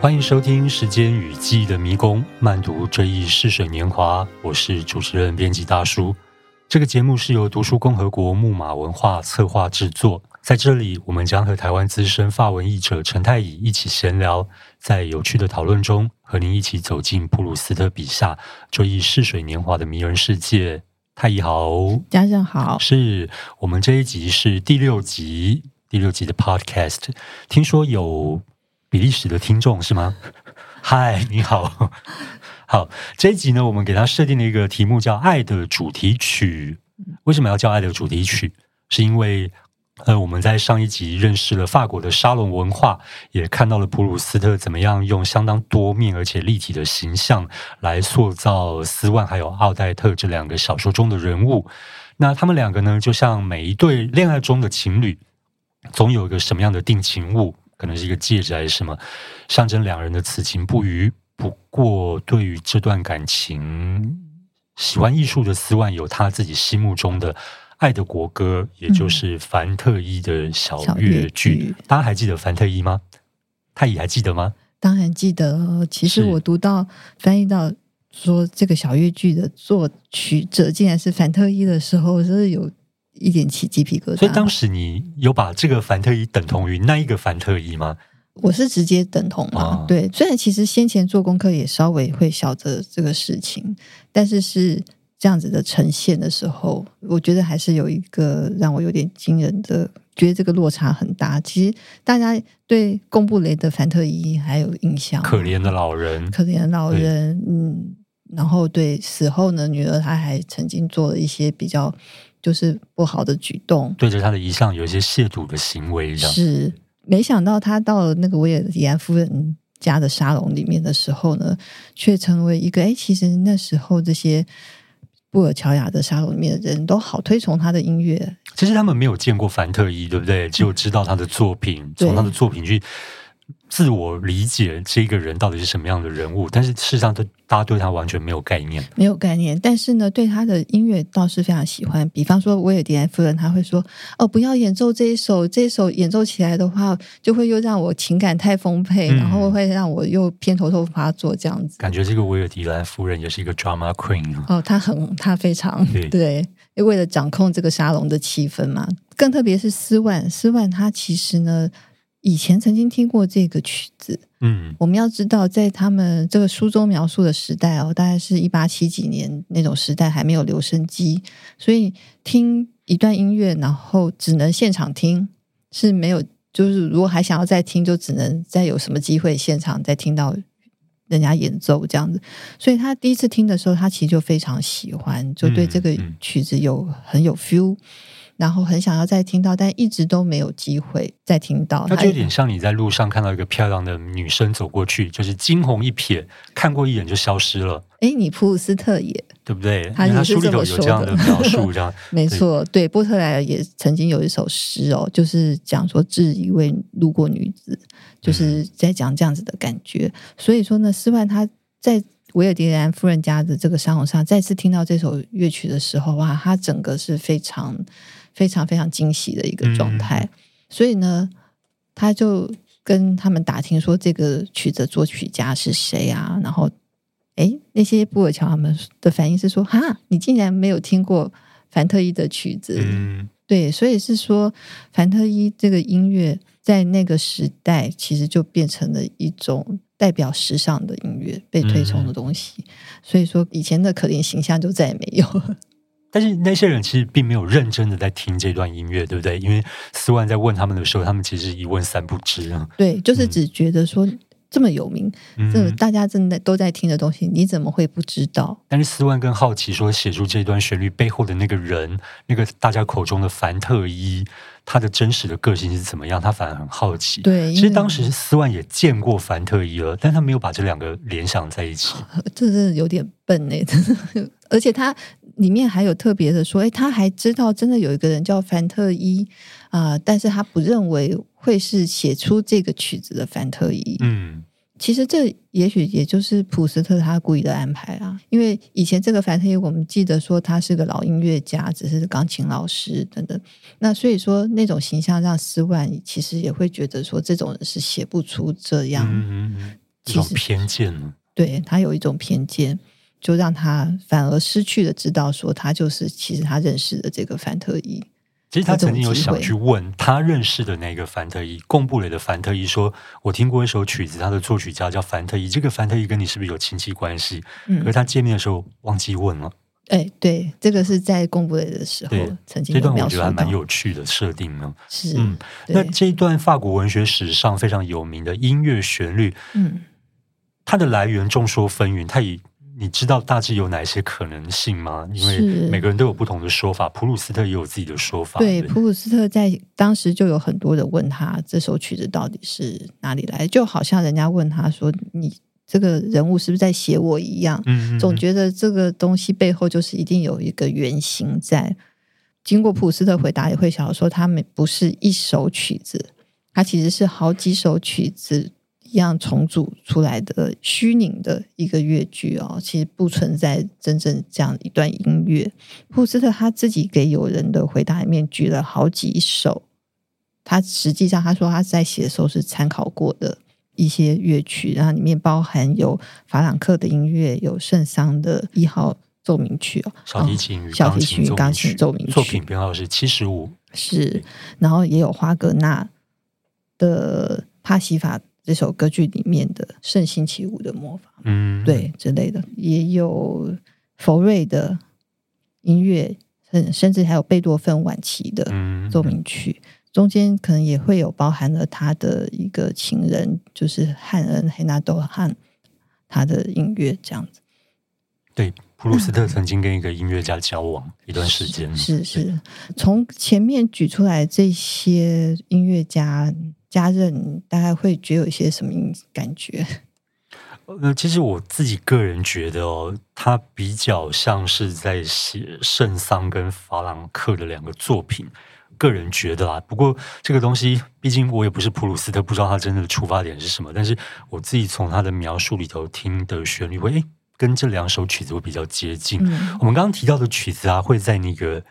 欢迎收听《时间与记忆的迷宫》，慢读追忆逝水年华。我是主持人、编辑大叔。这个节目是由读书共和国木马文化策划制作。在这里，我们将和台湾资深法文译者陈太乙一起闲聊，在有趣的讨论中，和您一起走进普鲁斯特笔下追忆逝水年华的迷人世界。太乙好，家人好，是我们这一集是第六集，第六集的 Podcast。听说有。比利时的听众是吗？嗨，你好，好，这一集呢，我们给他设定了一个题目，叫《爱的主题曲》。为什么要叫《爱的主题曲》？是因为呃，我们在上一集认识了法国的沙龙文化，也看到了普鲁斯特怎么样用相当多面而且立体的形象来塑造斯万还有奥黛特这两个小说中的人物。那他们两个呢，就像每一对恋爱中的情侣，总有一个什么样的定情物。可能是一个戒指还是什么，象征两人的此情不渝。不过，对于这段感情，喜欢艺术的斯万有他自己心目中的爱的国歌，也就是凡特伊的小乐剧。大家还记得凡特伊吗？太乙还记得吗？当然记得。其实我读到翻译到说这个小乐剧的作曲者竟然是凡特伊的时候，我真的有。一点起鸡皮疙瘩。所以当时你有把这个凡特伊等同于那一个凡特伊吗？我是直接等同嘛。啊、对，虽然其实先前做功课也稍微会晓得这个事情，但是是这样子的呈现的时候，我觉得还是有一个让我有点惊人的，觉得这个落差很大。其实大家对贡布雷的凡特伊还有印象，可怜的老人，可怜的老人，嗯，然后对死后呢，女儿她还曾经做了一些比较。就是不好的举动，对着他的遗像有一些亵渎的行为，是。没想到他到了那个维也迪安夫人家的沙龙里面的时候呢，却成为一个哎，其实那时候这些布尔乔亚的沙龙里面的人都好推崇他的音乐。其实他们没有见过凡特伊，对不对？只有知道他的作品，嗯、从他的作品去。自我理解这个人到底是什么样的人物，但是事实上，大家对他完全没有概念，没有概念。但是呢，对他的音乐倒是非常喜欢。比方说，威尔迪安夫人，他会说：“哦，不要演奏这一首，这一首演奏起来的话，就会又让我情感太丰沛，嗯、然后会让我又偏头痛发作这样子。”感觉这个威尔迪兰夫人也是一个 drama queen 哦，他很，他非常对，对，为了掌控这个沙龙的气氛嘛。更特别是斯万，斯万他其实呢。以前曾经听过这个曲子，嗯，我们要知道，在他们这个书中描述的时代哦，大概是一八七几年那种时代，还没有留声机，所以听一段音乐，然后只能现场听，是没有，就是如果还想要再听，就只能再有什么机会现场再听到人家演奏这样子。所以他第一次听的时候，他其实就非常喜欢，就对这个曲子有很有 feel。然后很想要再听到，但一直都没有机会再听到。那就有点像你在路上看到一个漂亮的女生走过去，就是惊鸿一瞥，看过一眼就消失了。哎，你普鲁斯特也对不对？他书里头有这样的描述，这样 没错。对，波特莱尔也曾经有一首诗哦，就是讲说致一位路过女子，就是在讲这样子的感觉。嗯、所以说呢，斯万他在维尔迪兰夫人家的这个沙龙上再次听到这首乐曲的时候，哇，他整个是非常。非常非常惊喜的一个状态，嗯、所以呢，他就跟他们打听说这个曲子作曲家是谁啊？然后，哎，那些布尔乔他们的反应是说：“哈，你竟然没有听过凡特伊的曲子？”嗯、对，所以是说凡特伊这个音乐在那个时代其实就变成了一种代表时尚的音乐，被推崇的东西。嗯、所以说，以前的可怜形象就再也没有了。但是那些人其实并没有认真的在听这段音乐，对不对？因为斯万在问他们的时候，他们其实一问三不知啊。对，就是只觉得说这么有名，嗯、这大家正在都在听的东西，你怎么会不知道？但是斯万更好奇说，写出这段旋律背后的那个人，那个大家口中的凡特伊，他的真实的个性是怎么样？他反而很好奇。对，其实当时斯万也见过凡特伊了，但他没有把这两个联想在一起。这真的有点笨哎，真的，而且他。里面还有特别的说，诶，他还知道真的有一个人叫凡特伊啊、呃，但是他不认为会是写出这个曲子的凡特伊。嗯，其实这也许也就是普斯特他故意的安排啊，因为以前这个凡特伊，我们记得说他是个老音乐家，只是钢琴老师等等，那所以说那种形象让斯万其实也会觉得说这种人是写不出这样一种偏见呢？对，他有一种偏见，就让他反而失去了知道说他就是其实他认识的这个凡特伊。其实他曾经有想去问他认识的那个凡特伊，贡布雷的凡特伊说：“我听过一首曲子，他的作曲家叫凡特伊，这个凡特伊跟你是不是有亲戚关系？”嗯，可是他见面的时候忘记问了。哎，对，这个是在贡布雷的时候曾经这段，我觉得还蛮有趣的设定呢。是，嗯，那这一段法国文学史上非常有名的音乐旋律，嗯，它的来源众说纷纭，它以。你知道大致有哪些可能性吗？因为每个人都有不同的说法，普鲁斯特也有自己的说法。对，对普鲁斯特在当时就有很多人问他这首曲子到底是哪里来，就好像人家问他说：“你这个人物是不是在写我一样？”嗯，嗯，总觉得这个东西背后就是一定有一个原型在。经过普鲁斯特回答，也会想说，他们不是一首曲子，它其实是好几首曲子。一样重组出来的虚拟的一个乐句哦，其实不存在真正这样一段音乐。普鲁斯特他自己给友人的回答里面举了好几首，他实际上他说他在写的时候是参考过的一些乐曲，然后里面包含有法朗克的音乐，有圣桑的一号奏鸣曲哦，小提琴与小提琴与钢琴奏鸣曲，作品编号是七十五，是，然后也有花格纳的帕西法。这首歌剧里面的圣星期五的魔法，嗯，对之类的，也有佛瑞的音乐，甚甚至还有贝多芬晚期的奏鸣曲，嗯，中间可能也会有包含了他的一个情人，就是汉恩黑纳多汉他的音乐这样子。对，普鲁斯特曾经跟一个音乐家交往一段时间，是是，从前面举出来这些音乐家。家人大概会觉得有一些什么感觉？呃，其实我自己个人觉得哦，他比较像是在写圣桑跟法朗克的两个作品。个人觉得啊，不过这个东西，毕竟我也不是普鲁斯特，不知道他真的出发点是什么。但是我自己从他的描述里头听的旋律会，会跟这两首曲子会比较接近。嗯。我们刚刚提到的曲子啊，会在那个。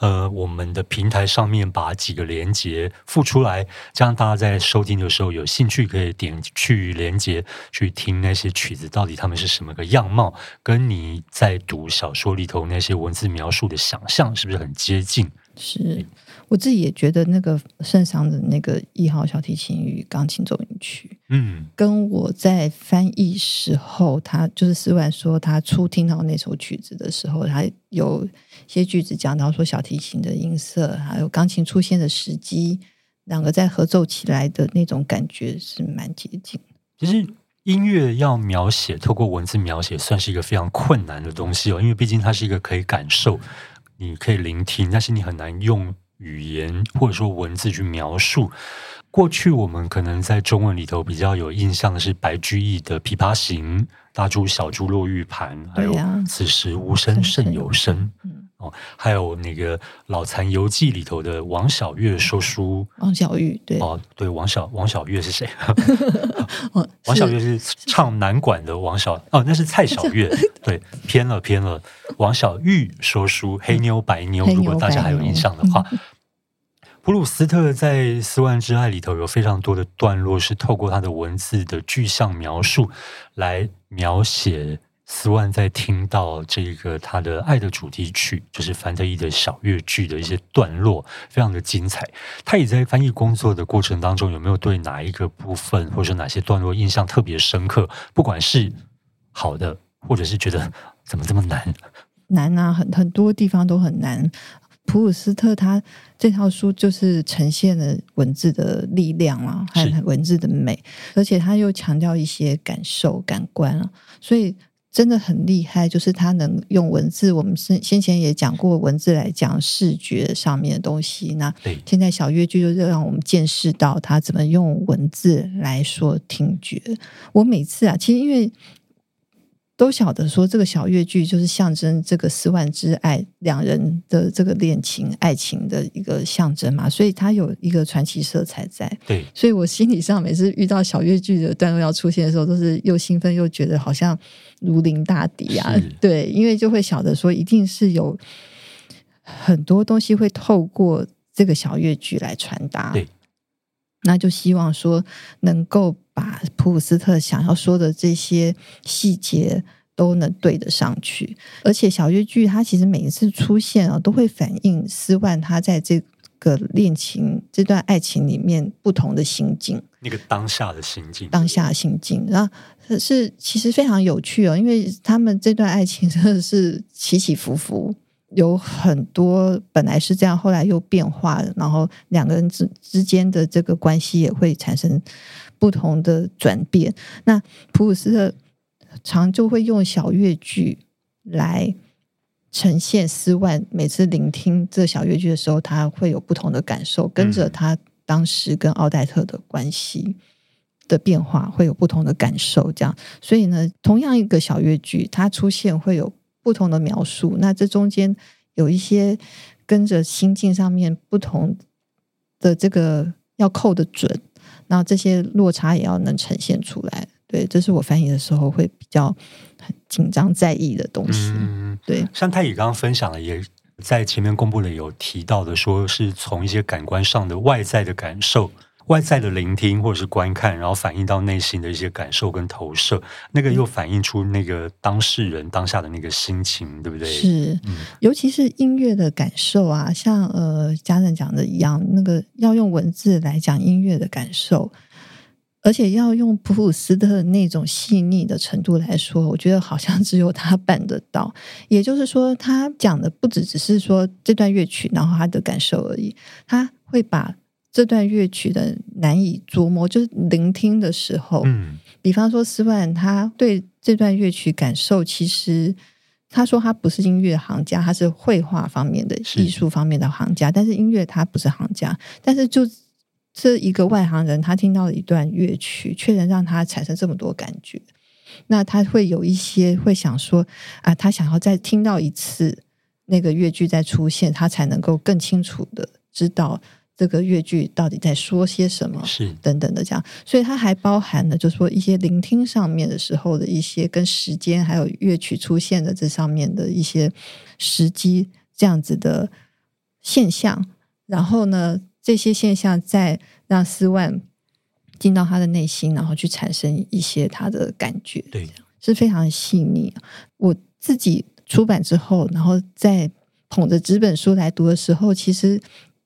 呃，我们的平台上面把几个连接附出来，这样大家在收听的时候有兴趣可以点去连接去听那些曲子，到底他们是什么个样貌，跟你在读小说里头那些文字描述的想象是不是很接近？是。我自己也觉得那个圣桑的那个一号小提琴与钢琴奏鸣曲，嗯，跟我在翻译时候，他就是斯万说他初听到那首曲子的时候，他有些句子讲到说小提琴的音色，还有钢琴出现的时机，两个在合奏起来的那种感觉是蛮接近。其实音乐要描写，透过文字描写，算是一个非常困难的东西哦，因为毕竟它是一个可以感受，你可以聆听，但是你很难用。语言或者说文字去描述，过去我们可能在中文里头比较有印象的是白居易的《琵琶行》，大珠小珠落玉盘，还有此时无声胜有声。哦，还有那个《老残游记》里头的王小月说书，王小玉对。哦，对王小王小月是谁？王小月是。唱南管的王小哦，那是蔡小月，对，偏了偏了。王小玉说书，黑妞白妞，如果大家还有印象的话，普鲁斯特在《斯万之爱》里头有非常多的段落是透过他的文字的具象描述来描写。斯万在听到这个他的爱的主题曲，就是凡特伊的小乐剧的一些段落，非常的精彩。他也在翻译工作的过程当中，有没有对哪一个部分或者哪些段落印象特别深刻？不管是好的，或者是觉得怎么这么难？难啊，很很多地方都很难。普鲁斯特他这套书就是呈现了文字的力量啊，还有文字的美，而且他又强调一些感受、感官啊，所以。真的很厉害，就是他能用文字。我们先先前也讲过，文字来讲视觉上面的东西。那现在小乐剧就让我们见识到他怎么用文字来说听觉。我每次啊，其实因为。都晓得说这个小越剧就是象征这个四万之爱两人的这个恋情爱情的一个象征嘛，所以它有一个传奇色彩在。对，所以我心理上每次遇到小越剧的段落要出现的时候，都是又兴奋又觉得好像如临大敌啊。对，因为就会晓得说一定是有很多东西会透过这个小越剧来传达。对。那就希望说能够把普鲁斯特想要说的这些细节都能对得上去，而且小乐剧它其实每一次出现啊，都会反映斯万他在这个恋情这段爱情里面不同的心境，那个当下的心境，当下的心境，然后是其实非常有趣哦，因为他们这段爱情真的是起起伏伏。有很多本来是这样，后来又变化了，然后两个人之之间的这个关系也会产生不同的转变。那普鲁斯特常就会用小乐句来呈现斯万每次聆听这小乐句的时候，他会有不同的感受，跟着他当时跟奥黛特的关系的变化会有不同的感受。这样，所以呢，同样一个小乐句，它出现会有。不同的描述，那这中间有一些跟着心境上面不同的这个要扣的准，然后这些落差也要能呈现出来。对，这是我翻译的时候会比较很紧张在意的东西。嗯，对，像太乙刚刚分享了，也在前面公布了有提到的，说是从一些感官上的外在的感受。外在的聆听或者是观看，然后反映到内心的一些感受跟投射，那个又反映出那个当事人当下的那个心情，对不对？是，嗯，尤其是音乐的感受啊，像呃家人讲的一样，那个要用文字来讲音乐的感受，而且要用普鲁斯特那种细腻的程度来说，我觉得好像只有他办得到。也就是说，他讲的不只只是说这段乐曲，然后他的感受而已，他会把。这段乐曲的难以捉摸，就是聆听的时候，嗯，比方说斯万他对这段乐曲感受，其实他说他不是音乐行家，他是绘画方面的艺术方面的行家，但是音乐他不是行家，但是就这一个外行人，他听到了一段乐曲，却能让他产生这么多感觉，那他会有一些会想说啊，他想要再听到一次那个乐句再出现，他才能够更清楚的知道。这个乐剧到底在说些什么？是等等的这样，所以它还包含了，就是说一些聆听上面的时候的一些跟时间，还有乐曲出现的这上面的一些时机这样子的现象。然后呢，这些现象再让斯万进到他的内心，然后去产生一些他的感觉，对，是非常细腻。我自己出版之后，然后再捧着纸本书来读的时候，其实。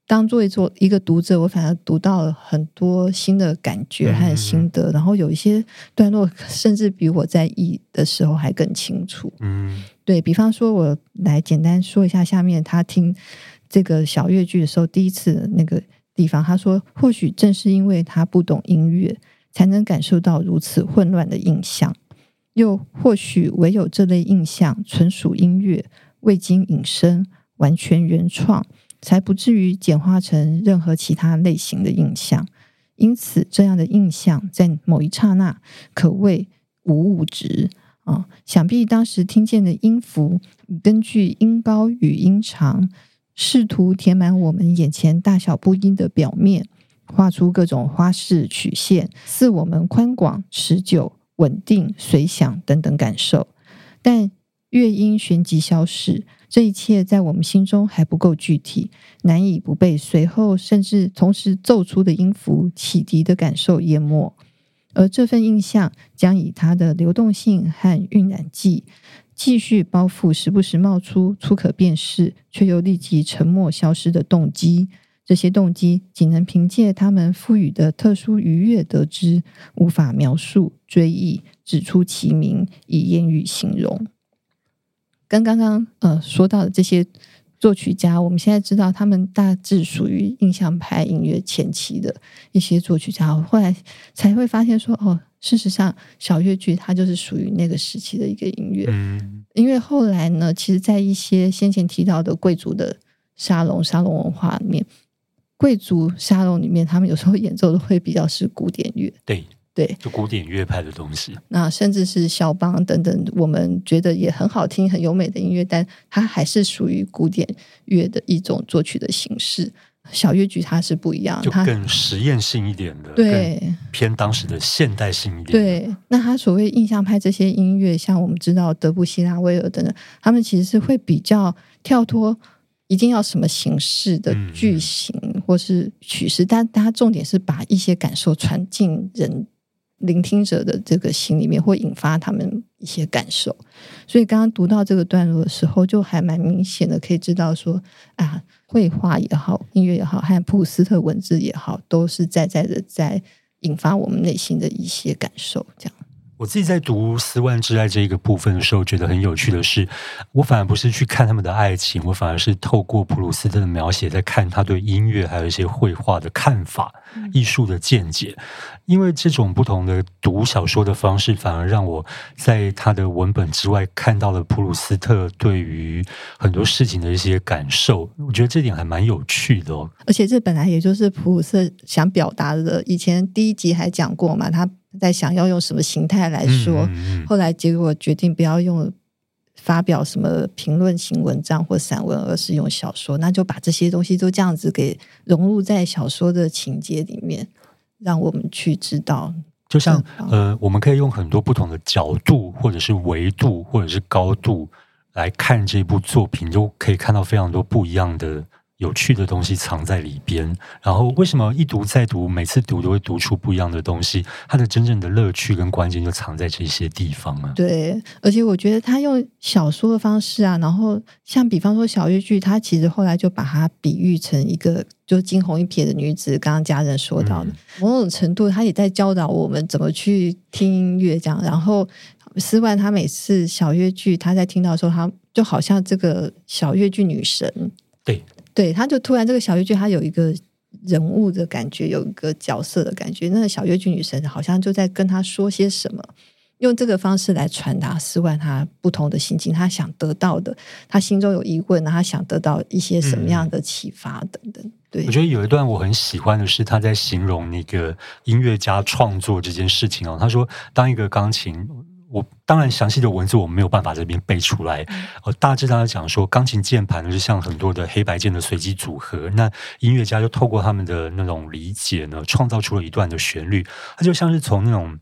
当作为做一个读者，我反而读到了很多新的感觉和心得，嗯、然后有一些段落甚至比我在译的时候还更清楚。嗯，对，比方说，我来简单说一下下面他听这个小越剧的时候，第一次的那个地方，他说：“或许正是因为他不懂音乐，才能感受到如此混乱的印象；又或许唯有这类印象纯属音乐，未经引申，完全原创。”才不至于简化成任何其他类型的印象，因此这样的印象在某一刹那可谓无物质啊！想必当时听见的音符，根据音高与音长，试图填满我们眼前大小不一的表面，画出各种花式曲线，赐我们宽广、持久、稳定、随想等等感受，但乐音旋即消逝。这一切在我们心中还不够具体，难以不被随后甚至同时奏出的音符启迪的感受淹没，而这份印象将以它的流动性和晕染剂继续包覆时不时冒出粗可辨识却又立即沉默消失的动机。这些动机仅能凭借他们赋予的特殊愉悦得知，无法描述、追忆、指出其名，以言语形容。跟刚刚呃说到的这些作曲家，我们现在知道他们大致属于印象派音乐前期的一些作曲家，后来才会发现说，哦，事实上小乐剧它就是属于那个时期的一个音乐。嗯，因为后来呢，其实，在一些先前提到的贵族的沙龙、沙龙文化里面，贵族沙龙里面，他们有时候演奏的会比较是古典乐。对。对，就古典乐派的东西，那甚至是肖邦等等，我们觉得也很好听、很优美的音乐，但它还是属于古典乐的一种作曲的形式。小乐剧它是不一样，就更实验性一点的，对，偏当时的现代性一点。对，那他所谓印象派这些音乐，像我们知道德布西、拉威尔等等，他们其实是会比较跳脱一定要什么形式的句型或是曲式，但他重点是把一些感受传进人聆听者的这个心里面，会引发他们一些感受。所以刚刚读到这个段落的时候，就还蛮明显的，可以知道说啊，绘画也好，音乐也好，还有普鲁斯特文字也好，都是在在的在引发我们内心的一些感受，这样。我自己在读《斯万之爱》这一个部分的时候，觉得很有趣的是，我反而不是去看他们的爱情，我反而是透过普鲁斯特的描写，在看他对音乐还有一些绘画的看法、艺术的见解。因为这种不同的读小说的方式，反而让我在他的文本之外看到了普鲁斯特对于很多事情的一些感受。我觉得这点还蛮有趣的哦。而且这本来也就是普鲁斯特想表达的。以前第一集还讲过嘛，他。在想要用什么形态来说，后来结果决定不要用发表什么评论型文章或散文，而是用小说。那就把这些东西都这样子给融入在小说的情节里面，让我们去知道。就像呃，我们可以用很多不同的角度，或者是维度，或者是高度来看这部作品，就可以看到非常多不一样的。有趣的东西藏在里边，然后为什么一读再读，每次读都会读出不一样的东西？它的真正的乐趣跟关键就藏在这些地方啊！对，而且我觉得他用小说的方式啊，然后像比方说小越剧，他其实后来就把它比喻成一个就惊鸿一瞥的女子。刚刚家人说到的，嗯、某种程度，他也在教导我们怎么去听音乐，这样。然后斯万他每次小越剧，他在听到的时候，他就好像这个小越剧女神。对。对，他就突然这个小越剧，他有一个人物的感觉，有一个角色的感觉。那个小越剧女神好像就在跟他说些什么，用这个方式来传达斯万他不同的心情，他想得到的，他心中有疑问，他想得到一些什么样的启发等等。对，我觉得有一段我很喜欢的是他在形容那个音乐家创作这件事情哦，他说当一个钢琴。我当然详细的文字我没有办法这边背出来，呃，大致大家讲说，钢琴键盘呢是像很多的黑白键的随机组合，那音乐家就透过他们的那种理解呢，创造出了一段的旋律，它就像是从那种。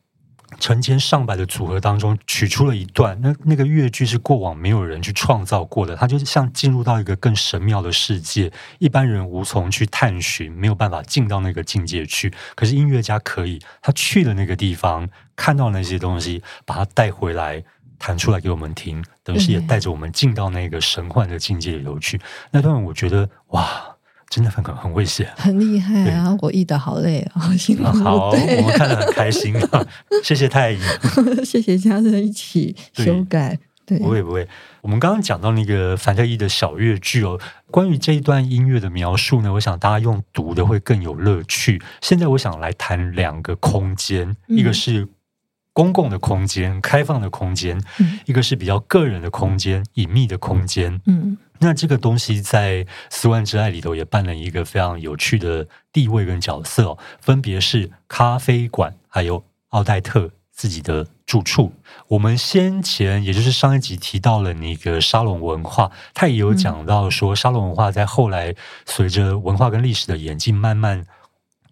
成千上百的组合当中取出了一段，那那个乐句是过往没有人去创造过的，它就像进入到一个更神妙的世界，一般人无从去探寻，没有办法进到那个境界去。可是音乐家可以，他去了那个地方，看到那些东西，把它带回来，弹出来给我们听，等于是也带着我们进到那个神幻的境界里头去。那段我觉得哇。真的很很会写，很厉害啊！我译的好累啊，好辛苦。好，我们看得很开心啊！谢谢太乙，谢谢家人一起修改。对，不会不会。我们刚刚讲到那个凡特伊的小乐剧哦，关于这一段音乐的描述呢，我想大家用读的会更有乐趣。现在我想来谈两个空间，嗯、一个是公共的空间、开放的空间，嗯、一个是比较个人的空间、隐秘的空间。嗯。那这个东西在《斯万之爱》里头也扮了一个非常有趣的地位跟角色哦，分别是咖啡馆，还有奥黛特自己的住处。我们先前也就是上一集提到了那个沙龙文化，他也有讲到说，沙龙文化在后来随着文化跟历史的演进，慢慢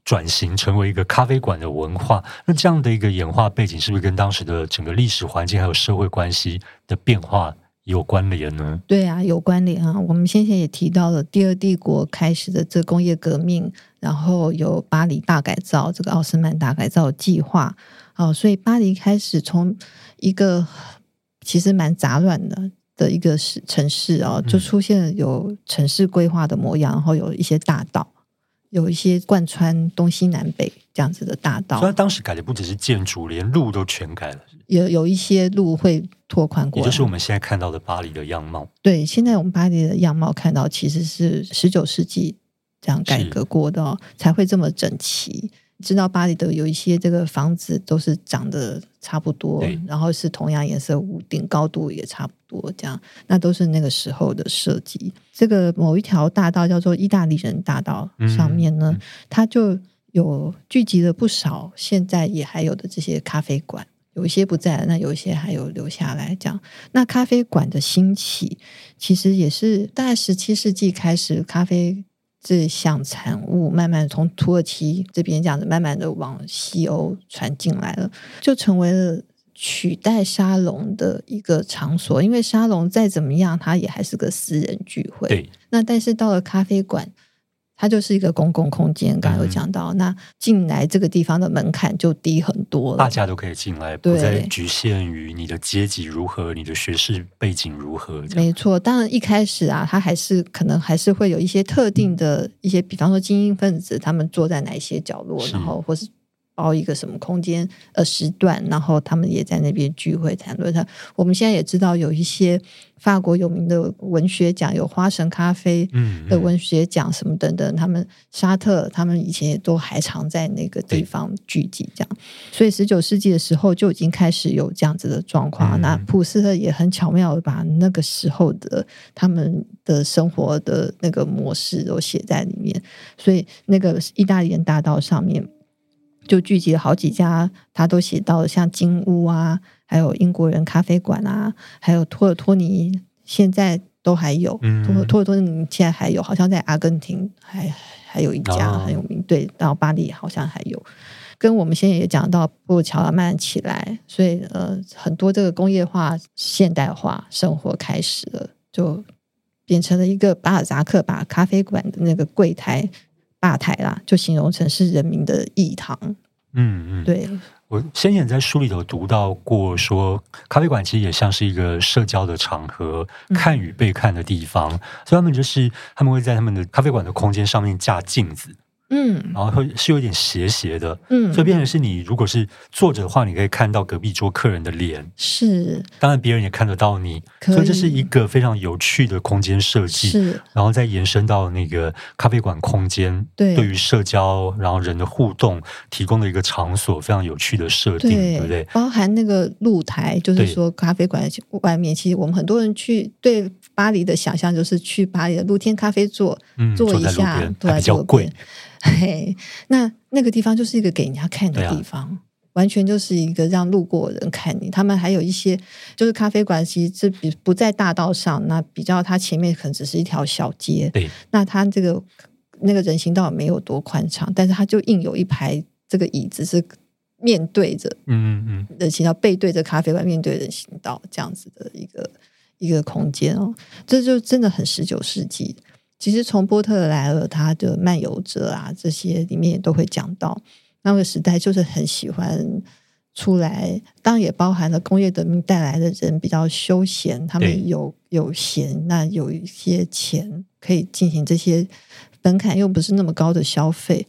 转型成为一个咖啡馆的文化。那这样的一个演化背景，是不是跟当时的整个历史环境还有社会关系的变化？有关联呢？对啊，有关联啊。我们先前也提到了第二帝国开始的这工业革命，然后有巴黎大改造，这个奥斯曼大改造计划。哦，所以巴黎开始从一个其实蛮杂乱的的一个市城市哦，就出现有城市规划的模样，然后有一些大道。有一些贯穿东西南北这样子的大道，所以当时改的不只是建筑，连路都全改了。有有一些路会拓宽过，也就是我们现在看到的巴黎的样貌。对，现在我们巴黎的样貌看到其实是十九世纪这样改革过的哦，才会这么整齐。知道巴黎的有一些这个房子都是长得差不多，然后是同样颜色，屋顶高度也差不多，这样那都是那个时候的设计。这个某一条大道叫做意大利人大道上面呢，嗯、它就有聚集了不少现在也还有的这些咖啡馆，有一些不在了，那有一些还有留下来。这样，那咖啡馆的兴起其实也是大概十七世纪开始咖啡。这项产物慢慢从土耳其这边这样子，慢慢的往西欧传进来了，就成为了取代沙龙的一个场所，因为沙龙再怎么样，它也还是个私人聚会。对，那但是到了咖啡馆。它就是一个公共空间，刚刚有讲到，嗯、那进来这个地方的门槛就低很多了，大家都可以进来，不再局限于你的阶级如何，你的学识背景如何。没错，当然一开始啊，它还是可能还是会有一些特定的一些，比方说精英分子，他们坐在哪一些角落，然后或是。包一个什么空间呃时段，然后他们也在那边聚会谈论。他我们现在也知道有一些法国有名的文学奖，有花神咖啡的文学奖什么等等。嗯嗯、他们沙特他们以前也都还常在那个地方聚集，这样。所以十九世纪的时候就已经开始有这样子的状况。嗯、那普斯特也很巧妙的把那个时候的他们的生活的那个模式都写在里面。所以那个意大利人大道上面。就聚集了好几家，他都写到了像金屋啊，还有英国人咖啡馆啊，还有托尔托尼，现在都还有。嗯，托托尔托尼现在还有，好像在阿根廷还还有一家很有名。哦、对，到巴黎好像还有。跟我们现在也讲到布鲁乔亚慢慢起来，所以呃，很多这个工业化、现代化生活开始了，就变成了一个巴尔扎克把咖啡馆的那个柜台。吧台啦，就形容成是人民的议堂。嗯嗯，对。我先前在书里头读到过，说咖啡馆其实也像是一个社交的场合，看与被看的地方。嗯、所以他们就是他们会在他们的咖啡馆的空间上面架镜子。嗯，然后会是有点斜斜的，嗯，所以变成是你如果是坐着的话，你可以看到隔壁桌客人的脸，是，当然别人也看得到你，所以这是一个非常有趣的空间设计，是，然后再延伸到那个咖啡馆空间，对，对于社交然后人的互动提供的一个场所，非常有趣的设定，对，对不对？包含那个露台，就是说咖啡馆外面，其实我们很多人去对巴黎的想象就是去巴黎的露天咖啡座，嗯，坐一下，对比较贵。嘿，那那个地方就是一个给人家看的地方，啊、完全就是一个让路过的人看你。他们还有一些就是咖啡馆，其实这比不在大道上，那比较它前面可能只是一条小街。对，那它这个那个人行道没有多宽敞，但是它就硬有一排这个椅子是面对着，嗯嗯嗯，人行道背对着咖啡馆，面对人行道这样子的一个一个空间哦，这就真的很十九世纪。其实从波特莱尔他的漫游者啊，这些里面也都会讲到，那个时代就是很喜欢出来，当然也包含了工业革命带来的人比较休闲，他们有有闲，那有一些钱可以进行这些门槛又不是那么高的消费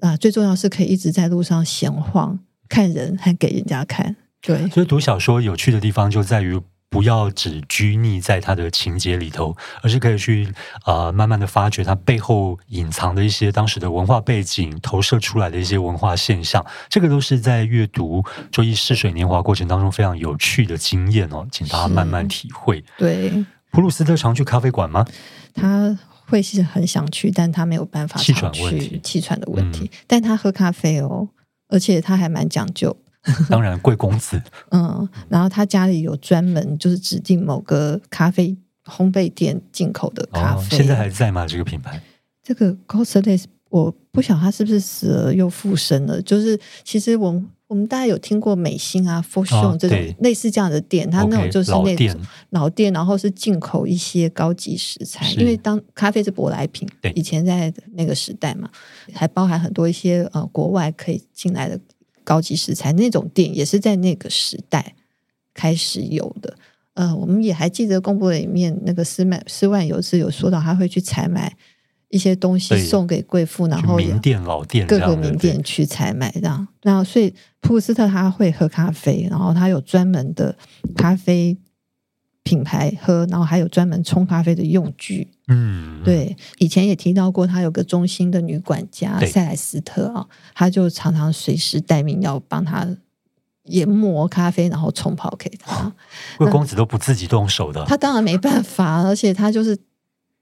啊，最重要是可以一直在路上闲晃，看人还给人家看，对。所以读小说有趣的地方就在于。不要只拘泥在他的情节里头，而是可以去呃慢慢的发掘他背后隐藏的一些当时的文化背景，投射出来的一些文化现象。这个都是在阅读《追忆似水年华》过程当中非常有趣的经验哦，请大家慢慢体会。对，普鲁斯特常去咖啡馆吗？他会是很想去，但他没有办法去。气喘问题，气喘的问题。嗯、但他喝咖啡哦，而且他还蛮讲究。当然，贵公子。嗯，然后他家里有专门就是指定某个咖啡烘焙店进口的咖啡。哦，现在还在吗？这个品牌？这个 Costes 我不晓得他是不是死了又复生了。就是其实我们我们大家有听过美心啊、f o r s h o n 这种类似这样的店，它那种就是那种老店，老店，然后是进口一些高级食材，因为当咖啡是舶来品，以前在那个时代嘛，还包含很多一些呃国外可以进来的。高级食材那种店也是在那个时代开始有的。呃，我们也还记得公布里面那个斯曼斯万有次有说到，他会去采买一些东西送给贵妇，然后名店老店各个名店去采买这样。然后，所以普鲁斯特他会喝咖啡，然后他有专门的咖啡。品牌喝，然后还有专门冲咖啡的用具。嗯，对，以前也提到过，他有个中心的女管家塞莱斯特啊，他就常常随时待命，要帮他研磨咖啡，然后冲泡给他。贵公子都不自己动手的，他当然没办法，而且他就是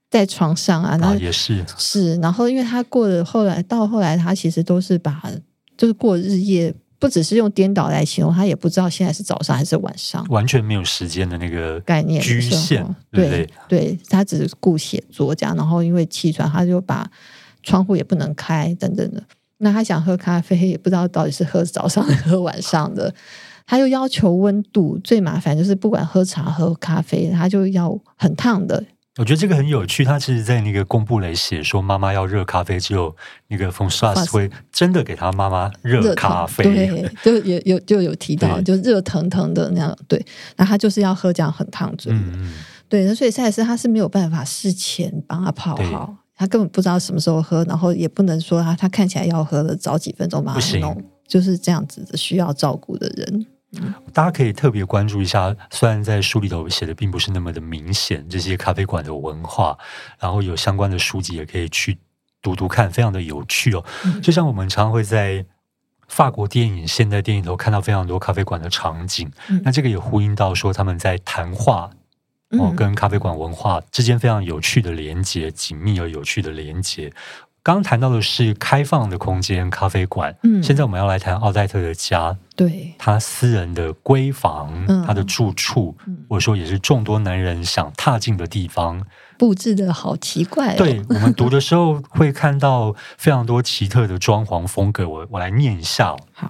在床上啊，那、啊、也是是，然后因为他过了后来到后来，他其实都是把就是过日夜。不只是用颠倒来形容，他也不知道现在是早上还是晚上，完全没有时间的那个概念局限，对对，对，对，他只是顾写作这样，然后因为气喘，他就把窗户也不能开等等的。那他想喝咖啡，也不知道到底是喝早上喝晚上的，他又要求温度，最麻烦就是不管喝茶喝咖啡，他就要很烫的。我觉得这个很有趣。他其实，在那个公布来写说，妈妈要热咖啡，只有那个 von Schloss 会真的给他妈妈热咖啡。对，就也有就有提到，就热腾腾的那样。对，那他就是要喝这样很烫嘴。嗯，对，那所以塞斯他是没有办法事前帮他泡好，他根本不知道什么时候喝，然后也不能说他他看起来要喝了早几分钟把他弄。就是这样子的，需要照顾的人，嗯，大家可以特别关注一下。虽然在书里头写的并不是那么的明显，这些咖啡馆的文化，然后有相关的书籍也可以去读读看，非常的有趣哦。嗯，就像我们常常会在法国电影、现代电影里头看到非常多咖啡馆的场景，嗯，那这个也呼应到说他们在谈话哦，跟咖啡馆文化之间非常有趣的连接，紧密而有趣的连接。刚刚谈到的是开放的空间咖啡馆，嗯，现在我们要来谈奥黛特的家，对，他私人的闺房，嗯，他的住处，嗯，或者说也是众多男人想踏进的地方，布置的好奇怪哦。对，我们读的时候会看到非常多奇特的装潢风格，我我来念一下哦。好，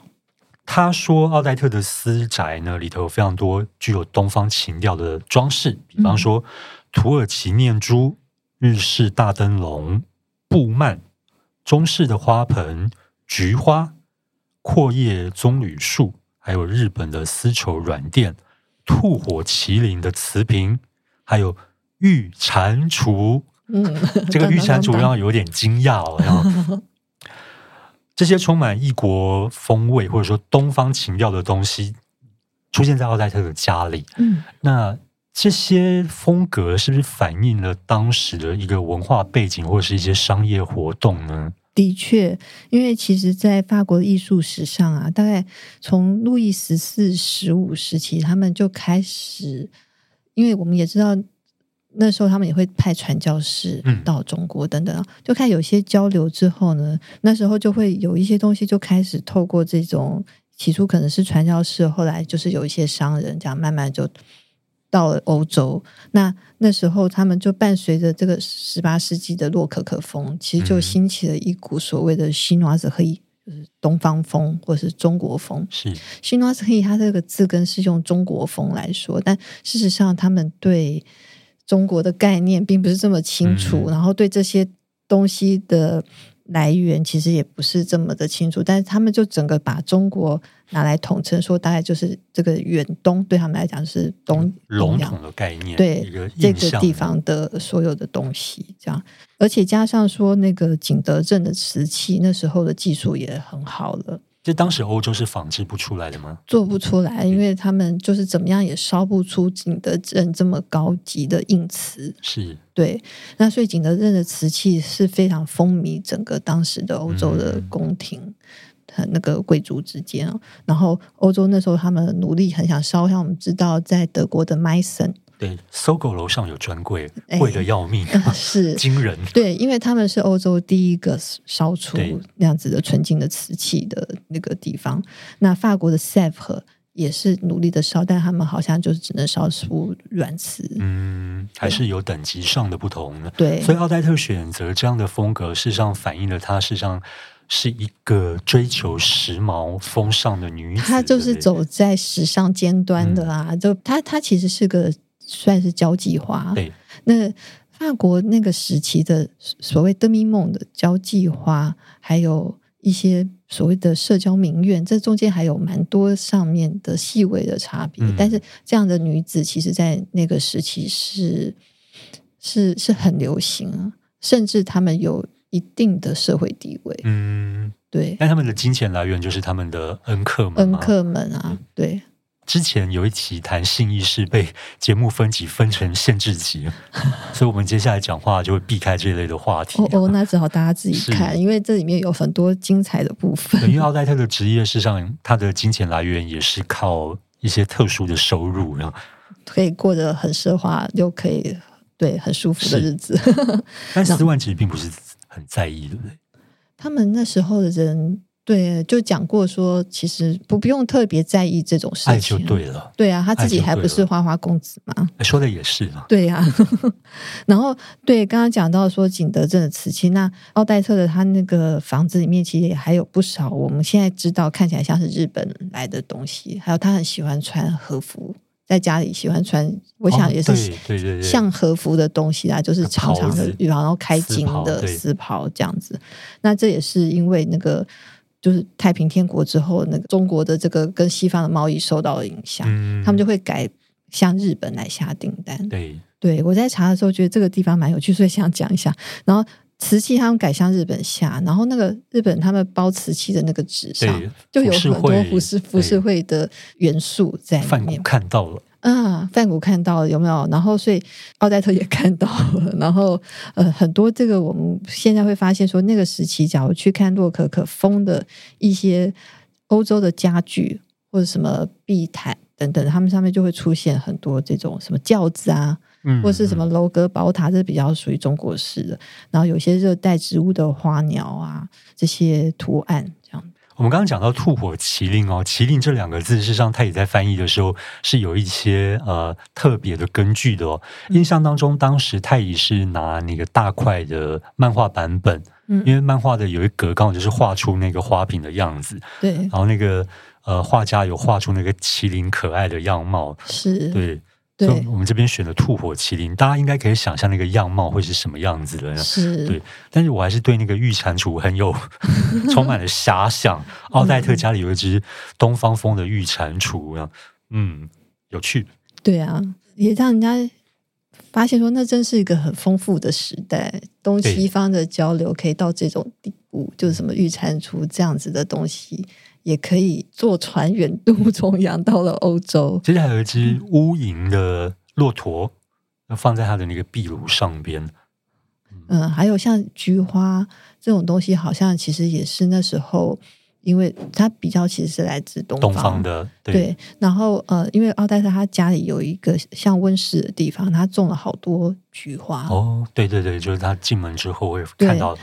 他说奥黛特的私宅呢，里头有非常多具有东方情调的装饰，比方说土耳其念珠、日式大灯笼。布幔、中式的花盆、菊花、阔叶棕榈树，还有日本的丝绸软垫、吐火麒麟的瓷瓶，还有玉蟾蜍。嗯，这个玉蟾蜍让我有点惊讶哦。然后这些充满异国风味或者说东方情调的东西出现在奥黛特的家里。嗯，那。这些风格是不是反映了当时的一个文化背景，或者是一些商业活动呢？的确，因为其实，在法国的艺术史上啊，大概从路易十四、十五时期，他们就开始，因为我们也知道，那时候他们也会派传教士到中国等等，嗯、就看有些交流之后呢，那时候就会有一些东西就开始透过这种，起初可能是传教士，后来就是有一些商人，这样慢慢就。到了欧洲，那那时候他们就伴随着这个十八世纪的洛可可风，其实就兴起了一股所谓的西诺兹黑，就是东方风或是中国风。是西诺兹黑，它这个字根是用中国风来说，但事实上他们对中国的概念并不是这么清楚，嗯、然后对这些东西的。来源其实也不是这么的清楚，但是他们就整个把中国拿来统称，说大概就是这个远东，对他们来讲是东笼统的概念，对这个地方的所有的东西，这样，而且加上说那个景德镇的瓷器，那时候的技术也很好了。就当时欧洲是仿制不出来的吗？做不出来，因为他们就是怎么样也烧不出景德镇这么高级的硬瓷。是，对。那所以景德镇的瓷器是非常风靡整个当时的欧洲的宫廷和那个贵族之间。嗯、然后欧洲那时候他们努力很想烧，像我们知道在德国的 Meissen。对，搜狗楼上有专柜，贵的要命，欸、是惊人。对，因为他们是欧洲第一个烧出那样子的纯净的瓷器的那个地方。那法国的 Sèvres 也是努力的烧，但他们好像就是只能烧出软瓷。嗯，还是有等级上的不同的。对，所以奥黛特选择这样的风格，事实上反映了她事实上是一个追求时髦风尚的女子。她就是走在时尚尖端的啊！嗯、就她，她其实是个。算是交际花。对，那法国那个时期的所谓 demi-monde 的交际花，还有一些所谓的社交名媛，这中间还有蛮多上面的细微的差别。嗯、但是这样的女子，其实在那个时期是是是很流行啊，甚至她们有一定的社会地位。嗯，对。那他们的金钱来源就是他们的恩客们，恩客们啊，嗯、对。之前有一期谈性意识被节目分级分成限制级，所以我们接下来讲话就会避开这一类的话题。哦哦，那只好大家自己看，因为这里面有很多精彩的部分。因为奥黛特的职业，事实上他的金钱来源也是靠一些特殊的收入，然后可以过得很奢华又可以对很舒服的日子。但 斯万其实并不是很在意，对不对？他们那时候的人。对，就讲过说，其实不不用特别在意这种事情，爱就对了。对啊，他自己还不是花花公子吗？说的也是啊。对呀、啊，然后对刚刚讲到说景德镇的瓷器，那奥黛特的他那个房子里面其实也还有不少我们现在知道看起来像是日本来的东西，还有他很喜欢穿和服。在家里喜欢穿，我想也是像和服的东西啊，就是长长的，然后开襟的丝袍这样子。那这也是因为那个就是太平天国之后，那个中国的这个跟西方的贸易受到了影响，嗯、他们就会改向日本来下订单。对，对我在查的时候觉得这个地方蛮有趣，所以想讲一下。然后瓷器他们改向日本下，然后那个日本他们包瓷器的那个纸上就有很多浮世浮世绘的元素在里面。看到了啊，范谷看到了有没有？然后所以奥黛特也看到了，然后呃很多这个我们现在会发现说，那个时期假如去看洛可可风的一些欧洲的家具或者什么壁毯等等，他们上面就会出现很多这种什么轿子啊。嗯，或是什么楼阁宝塔，这是比较属于中国式的。然后有些热带植物的花鸟啊，这些图案。我们刚刚讲到“吐火麒麟”哦，“麒麟”这两个字，事实上他也在翻译的时候是有一些呃特别的根据的哦。印象当中，当时太乙是拿那个大块的漫画版本，嗯，因为漫画的有一格刚好就是画出那个花瓶的样子，对，然后那个呃画家有画出那个麒麟可爱的样貌，是。对。对，我们这边选的吐火麒麟，大家应该可以想象那个样貌会是什么样子的。是，对，但是我还是对那个玉蟾蜍很有 充满了遐想。奥黛特家里有一只东方风的玉蟾蜍，嗯，有趣。对啊，也让人家发现说，那真是一个很丰富的时代，东西方的交流可以到这种地步，就是什么玉蟾蜍这样子的东西。也可以坐船远渡重洋到了欧洲。其实还有一只乌银的骆驼，放在他的那个壁炉上边。嗯，还有像菊花这种东西，好像其实也是那时候，因为它比较其实是来自东方，东方的。对，对，然后呃，因为奥黛特他家里有一个像温室的地方，他种了好多菊花。哦，对对对，就是他进门之后会看到。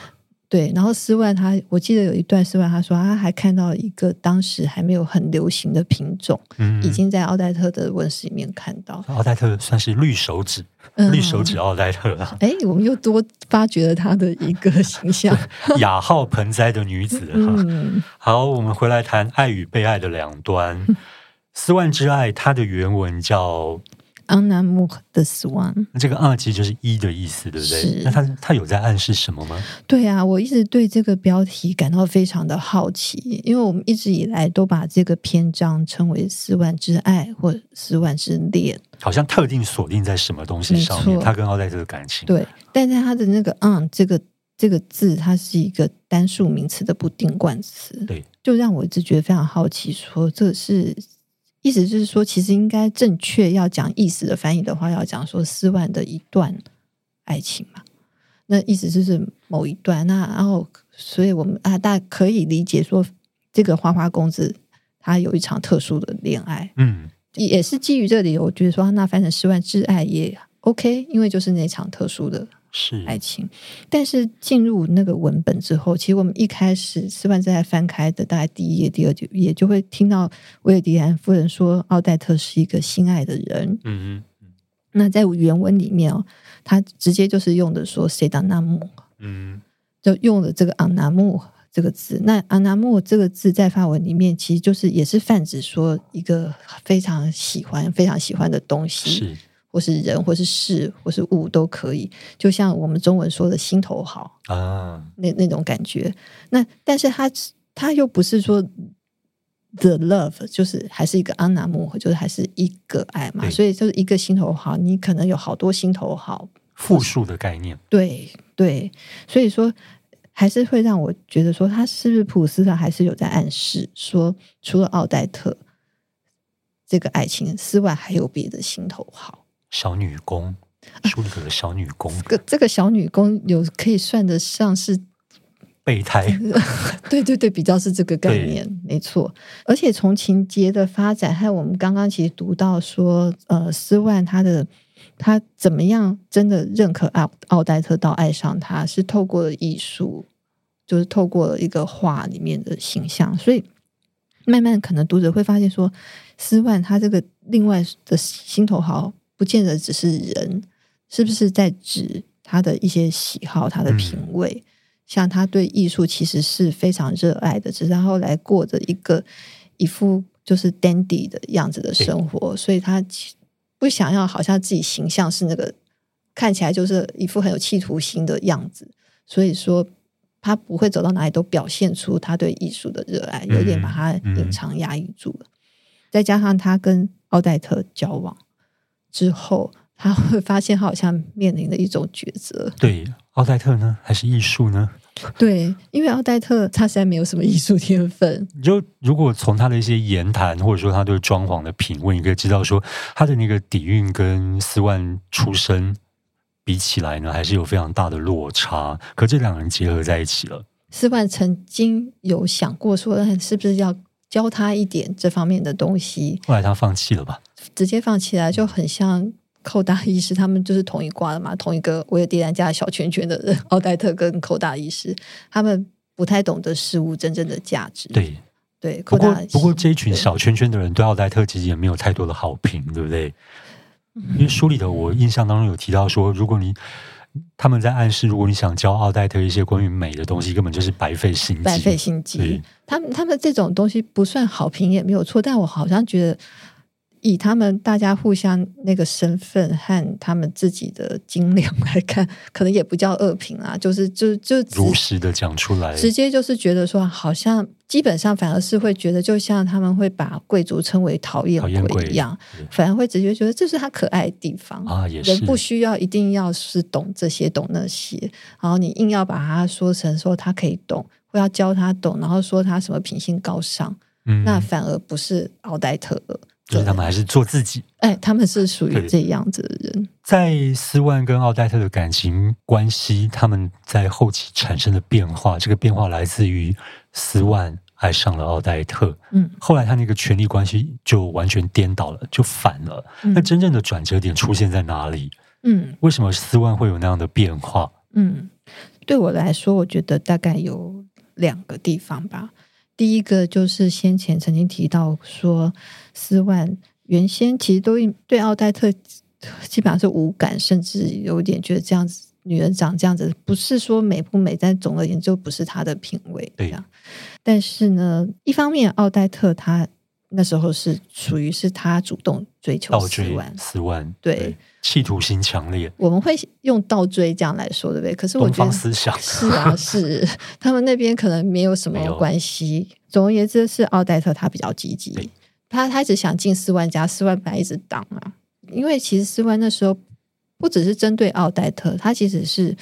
对，然后斯万他，我记得有一段斯万他说，他还看到一个当时还没有很流行的品种，嗯，已经在奥黛特的温室里面看到。奥黛特算是绿手指，嗯、绿手指奥黛特啊。哎，我们又多发掘了他的一个形象，雅号盆栽的女子。嗯，好，我们回来谈爱与被爱的两端。嗯、斯万之爱，它的原文叫。安娜木的 Swan，那这个“二”其实就是一的意思，对不对？是。那他他有在暗示什么吗？对啊，我一直对这个标题感到非常的好奇，因为我们一直以来都把这个篇章称为“四万之爱”或“四万之恋”，好像特定锁定在什么东西上面，他跟奥黛特的感情。对，但在他的那个 “on” 这个这个字，它是一个单数名词的不定冠词，对，就让我一直觉得非常好奇，说这是。意思就是说，其实应该正确要讲意思的翻译的话，要讲说斯万的一段爱情嘛。那意思就是某一段。那然后，所以我们啊，大家可以理解说，这个花花公子他有一场特殊的恋爱。嗯，也是基于这里，我觉得说那翻成斯万之爱也 OK，因为就是那场特殊的。是爱情，但是进入那个文本之后，其实我们一开始斯万在翻开的大概第一页、第二页，就会听到维尔迪安夫人说奥黛特是一个心爱的人。嗯嗯，那在原文里面哦，他直接就是用的说 “c'est un amour”，嗯，就用了这个 “un amour” 这个字。那 “un amour” 这个字在法文里面，其实就是也是泛指说一个非常喜欢、非常喜欢的东西。是。或是人，或是事，或是物都可以，就像我们中文说的心头好啊，那那种感觉。那但是他他又不是说 the love，就是还是一个安娜木，就是还是一个爱嘛，所以就是一个心头好，你可能有好多心头好，复数的概念。对对，所以说还是会让我觉得说，他是不是普斯特还是有在暗示说，除了奥黛特这个爱情之外，还有别的心头好。小女工，书里头的小女工，这个这个小女工有可以算得上是备胎，对对对，比较是这个概念，没错。而且从情节的发展，还有我们刚刚其实读到说，呃，斯万他的他怎么样真的认可奥奥黛特到爱上他，是透过艺术就是透过一个画里面的形象，所以慢慢可能读者会发现说，斯万他这个另外的心头好，不见得只是人，是不是在指他的一些喜好、他的品味？嗯、像他对艺术其实是非常热爱的，只是他后来过着一个一副就是 dandy 的样子的生活，对所以他不想要好像自己形象是那个看起来就是一副很有企图心的样子，所以说他不会走到哪里都表现出他对艺术的热爱，有点把他隐藏压抑住了。嗯嗯、再加上他跟奥黛特交往。之后，他会发现他好像面临的一种抉择。对，奥黛特呢，还是艺术呢？对，因为奥黛特他实在没有什么艺术天分。就如果从他的一些言谈，或者说他对装潢的品味，你可以知道说他的那个底蕴跟斯万出身比起来呢，还是有非常大的落差。可这两个人结合在一起了。斯万曾经有想过说，是不是要教他一点这方面的东西？后来他放弃了吧？直接放弃了，就很像寇大医师，他们就是同一挂的嘛，同一个维尔迪兰家小圈圈的人，奥黛特跟寇大医师，他们不太懂得事物真正的价值。对对，不过不过这一群小圈圈的人对奥黛特其实也没有太多的好评，对不对？嗯、因为书里头我印象当中有提到说，如果你他们在暗示，如果你想教奥黛特一些关于美的东西，根本就是白费心机。白费心机。他们他们这种东西不算好评也没有错，但我好像觉得。以他们大家互相那个身份和他们自己的斤两来看，可能也不叫恶评啊，就是就就如实的讲出来，直接就是觉得说，好像基本上反而是会觉得，就像他们会把贵族称为讨厌鬼一样，反而会直接觉得这是他可爱的地方啊，也是。人不需要一定要是懂这些懂那些，然后你硬要把他说成说他可以懂，或要教他懂，然后说他什么品性高尚，嗯，那反而不是奥黛特了。就是他们还是做自己，哎，他们是属于这样子的人。在斯万跟奥黛特的感情关系，他们在后期产生的变化，这个变化来自于斯万爱上了奥黛特。嗯，后来他那个权力关系就完全颠倒了，就反了。嗯，那真正的转折点出现在哪里？嗯，为什么斯万会有那样的变化？嗯，对我来说，我觉得大概有两个地方吧。第一个就是先前曾经提到说，斯万原先其实都对奥黛特基本上是无感，甚至有点觉得这样子女人长这样子不是说美不美，但总而言之就不是她的品味对呀。但是呢，一方面奥黛特她。那时候是属于是他主动追求四万，四万对，对企图心强烈。我们会用倒追这样来说，对不对？可是我觉得思想是啊，是 他们那边可能没有什么关系。有总而言之，是奥黛特他比较积极，对他他一直想进四万家，四万本来一直挡啊。因为其实四万那时候不只是针对奥黛特，他其实是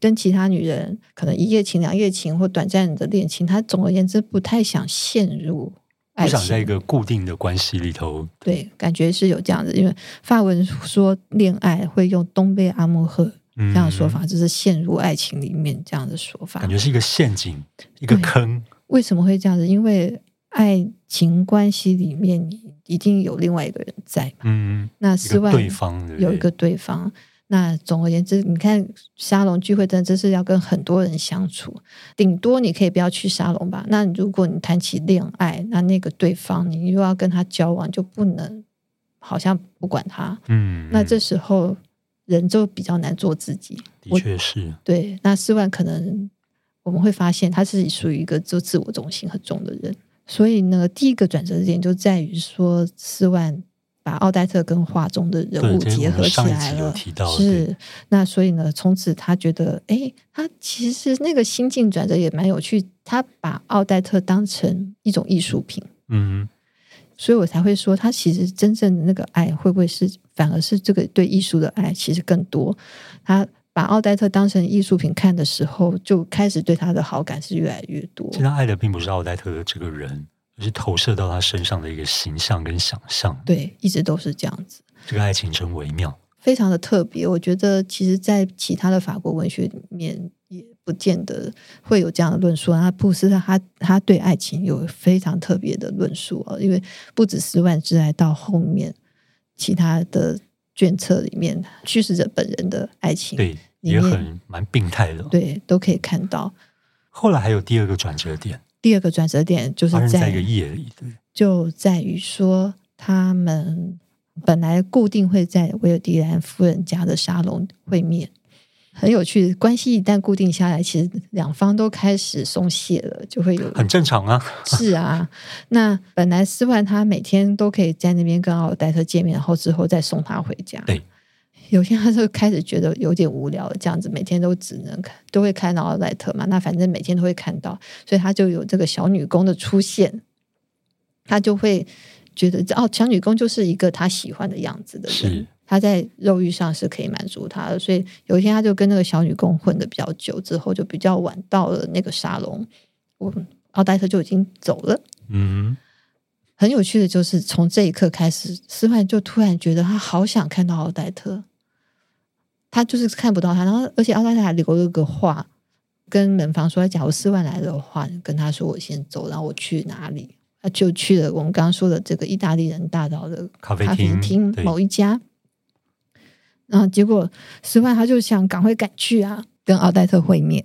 跟其他女人可能一夜情、两夜情或短暂的恋情，他总而言之不太想陷入。不想在一个固定的关系里头，对，感觉是有这样子，因为法文说恋爱会用东贝阿莫赫这样的说法，就是陷入爱情里面这样的说法，感觉是一个陷阱，一个坑。为什么会这样子？因为爱情关系里面你一定有另外一个人在嘛，嗯，那斯万对方有一个对方。那总而言之，你看沙龙聚会，真的这是要跟很多人相处。顶多你可以不要去沙龙吧。那如果你谈起恋爱，那那个对方你又要跟他交往，就不能好像不管他。嗯，那这时候人就比较难做自己。的确是。对，那四万可能我们会发现他是属于一个就自我中心很重的人。所以呢，第一个转折点就在于说四万。把奥黛特跟画中的人物结合起来了，是那所以呢，从此他觉得，哎，他其实那个心境转折也蛮有趣。他把奥黛特当成一种艺术品，嗯，所以我才会说，他其实真正的那个爱，会不会是反而是这个对艺术的爱，其实更多。他把奥黛特当成艺术品看的时候，就开始对他的好感是越来越多。其实他爱的并不是奥黛特的这个人。就是投射到他身上的一个形象跟想象，对，一直都是这样子。这个爱情真微妙，非常的特别。我觉得，其实，在其他的法国文学里面，也不见得会有这样的论述。那布斯特他他对爱情有非常特别的论述啊，因为不止十万之爱，到后面其他的卷册里面，叙事者本人的爱情，对，也很蛮病态的，对，都可以看到。后来还有第二个转折点，第二个转折点就是在，在一个夜里，对，就在于说他们本来固定会在维尔迪兰夫人家的沙龙会面。很有趣，关系一旦固定下来，其实两方都开始松懈了，就会有很正常啊。是啊，那本来斯万他每天都可以在那边跟奥黛特见面，然后之后再送他回家。对，有些他就开始觉得有点无聊，这样子每天都只能看，都会看到奥黛特嘛。那反正每天都会看到，所以他就有这个小女工的出现，他就会觉得哦，小女工就是一个他喜欢的样子的人。是。他在肉欲上是可以满足他的，所以有一天他就跟那个小女工混的比较久，之后就比较晚到了那个沙龙，我奥黛特就已经走了。嗯，很有趣的就是从这一刻开始，斯万就突然觉得他好想看到奥黛特，他就是看不到他，然后而且奥黛特还留了个话，跟门房说，假如斯万来的话，跟他说我先走，然后我去哪里，他就去了我们刚刚说的这个意大利人大道的咖啡厅某一家。然后结果，斯万他就想赶快赶去啊，跟奥黛特会面。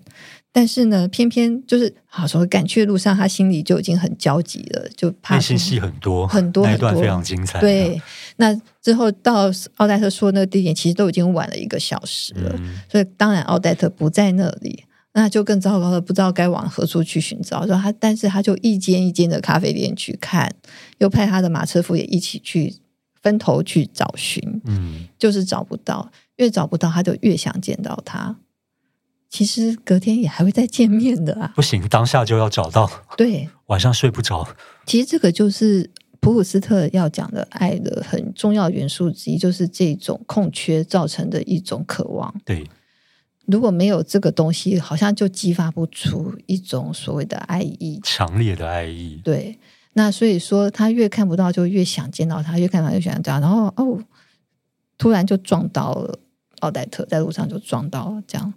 但是呢，偏偏就是好说赶去的路上，他心里就已经很焦急了，就怕内心戏很多很多，那一段非常精彩。对，那之后到奥黛特说那个地点，其实都已经晚了一个小时了，嗯、所以当然奥黛特不在那里，那就更糟糕了，不知道该往何处去寻找。说他，但是他就一间一间的咖啡店去看，又派他的马车夫也一起去。分头去找寻，嗯，就是找不到，越找不到，他就越想见到他。其实隔天也还会再见面的啊！不行，当下就要找到。对，晚上睡不着。其实这个就是普鲁斯特要讲的爱的很重要元素之一，就是这种空缺造成的一种渴望。对，如果没有这个东西，好像就激发不出一种所谓的爱意，强烈的爱意。对。那所以说，他越看不到，就越想见到他；越看到，就想这样。然后哦，突然就撞到了奥黛特，在路上就撞到了这样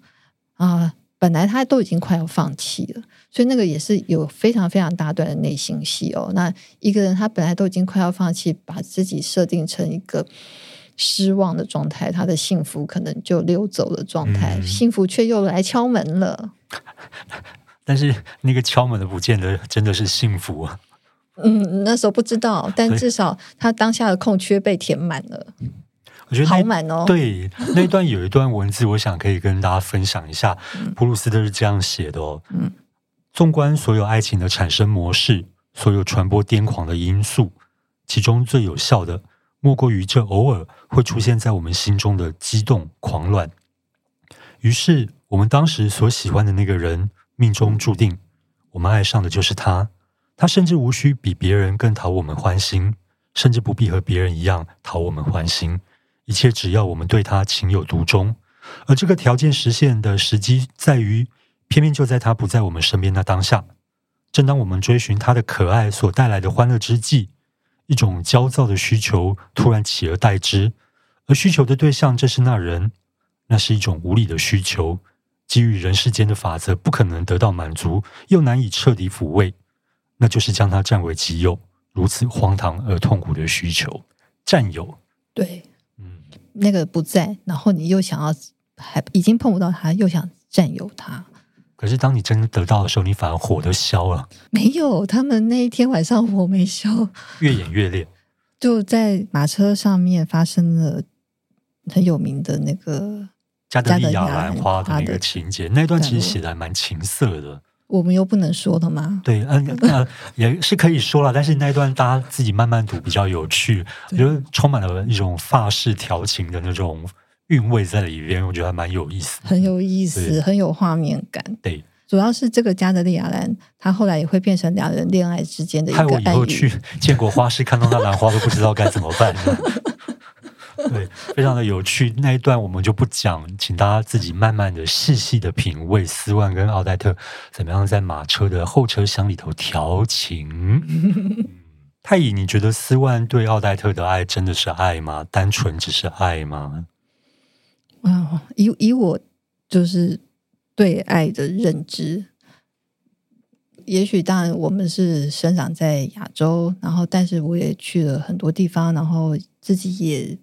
啊。本来他都已经快要放弃了，所以那个也是有非常非常大段的内心戏哦。那一个人他本来都已经快要放弃，把自己设定成一个失望的状态，他的幸福可能就溜走了状态，嗯、幸福却又来敲门了。但是那个敲门的不见得真的是幸福啊。嗯，那时候不知道，但至少他当下的空缺被填满了。我觉得好满哦。对，那一段有一段文字，我想可以跟大家分享一下。嗯、普鲁斯特是这样写的哦。嗯，纵观所有爱情的产生模式，所有传播癫狂的因素，其中最有效的，莫过于这偶尔会出现在我们心中的激动狂乱。于是，我们当时所喜欢的那个人，命中注定，我们爱上的就是他。他甚至无需比别人更讨我们欢心，甚至不必和别人一样讨我们欢心。一切只要我们对他情有独钟。而这个条件实现的时机，在于偏偏就在他不在我们身边的当下，正当我们追寻他的可爱所带来的欢乐之际，一种焦躁的需求突然起而代之。而需求的对象正是那人，那是一种无理的需求，基于人世间的法则，不可能得到满足，又难以彻底抚慰。那就是将他占为己有，如此荒唐而痛苦的需求，占有。对，那个不在，然后你又想要，还已经碰不到他，又想占有他。可是当你真的得到的时候，你反而火都消了。没有，他们那一天晚上火没消，越演越烈。就在马车上面发生了很有名的那个加德利亚兰花的那个情节，那段其实写的还蛮情色的。我们又不能说的吗？对，嗯，呃，也是可以说了，但是那一段大家自己慢慢读比较有趣，我觉得充满了一种法式调情的那种韵味在里边，我觉得还蛮有意思，很有意思，很有画面感。对，主要是这个加德利亚兰，他后来也会变成两人恋爱之间的一个暗语。害我以后去建国花市看到那兰花都不知道该怎么办。对，非常的有趣。那一段我们就不讲，请大家自己慢慢的、细细的品味斯万跟奥黛特怎么样在马车的后车厢里头调情。嗯、太乙，你觉得斯万对奥黛特的爱真的是爱吗？单纯只是爱吗？啊，以以我就是对爱的认知，也许当然我们是生长在亚洲，然后但是我也去了很多地方，然后自己也。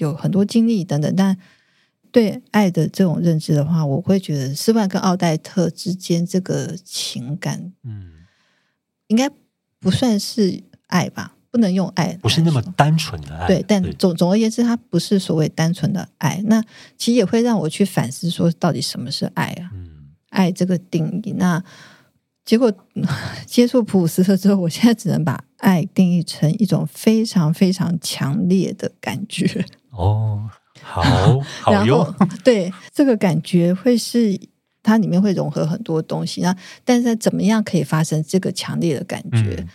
有很多经历等等，但对爱的这种认知的话，我会觉得斯万跟奥黛特之间这个情感，嗯，应该不算是爱吧。不能用爱，不是那么单纯的爱。对，但总总而言之，它不是所谓单纯的爱。那其实也会让我去反思，说到底什么是爱啊？嗯，爱这个定义。那结果 接触普鲁斯特之后，我现在只能把爱定义成一种非常非常强烈的感觉。哦，好，好然后对这个感觉会是它里面会融合很多东西。那但是怎么样可以发生这个强烈的感觉？嗯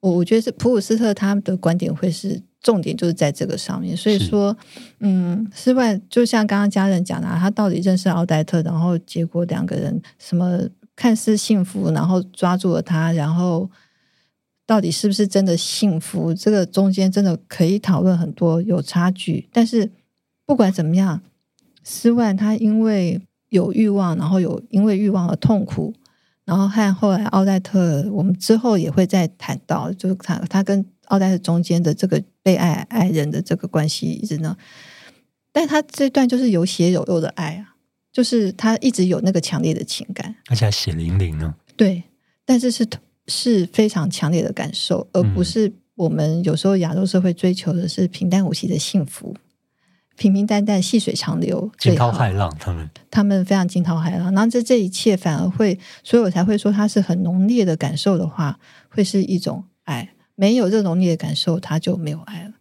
我我觉得是普鲁斯特他的观点会是重点，就是在这个上面。所以说，嗯，斯万就像刚刚家人讲的，他到底认识奥黛特，然后结果两个人什么看似幸福，然后抓住了他，然后到底是不是真的幸福？这个中间真的可以讨论很多，有差距。但是不管怎么样，斯万他因为有欲望，然后有因为欲望而痛苦。然后和后来奥黛特，我们之后也会再谈到，就是他他跟奥黛特中间的这个被爱爱人的这个关系一直呢，但他这段就是有血有肉的爱啊，就是他一直有那个强烈的情感，而且还血淋淋呢。对，但是是是非常强烈的感受，而不是我们有时候亚洲社会追求的是平淡无奇的幸福。平平淡淡，细水长流，惊涛骇浪，他们他们非常惊涛骇浪。然后这这一切反而会，所以我才会说，它是很浓烈的感受的话，会是一种爱。没有这浓烈的感受，它就没有爱了。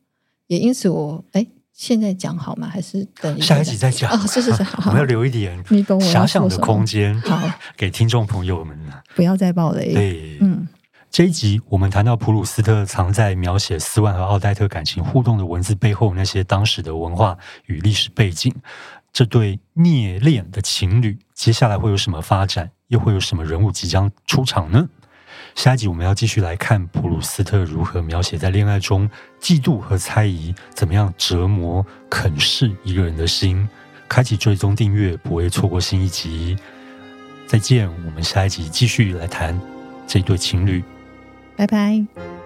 也因此我，我哎，现在讲好吗？还是等下一集再讲？哦，是是是，好，我们要留一点你懂我遐想的空间，好，给听众朋友们。不要再爆雷。对，嗯。这一集我们谈到普鲁斯特藏在描写斯万和奥黛特感情互动的文字背后那些当时的文化与历史背景，这对孽恋的情侣接下来会有什么发展？又会有什么人物即将出场呢？下一集我们要继续来看普鲁斯特如何描写在恋爱中嫉妒和猜疑怎么样折磨、啃噬一个人的心。开启追踪订阅，不会错过新一集。再见，我们下一集继续来谈这对情侣。拜拜。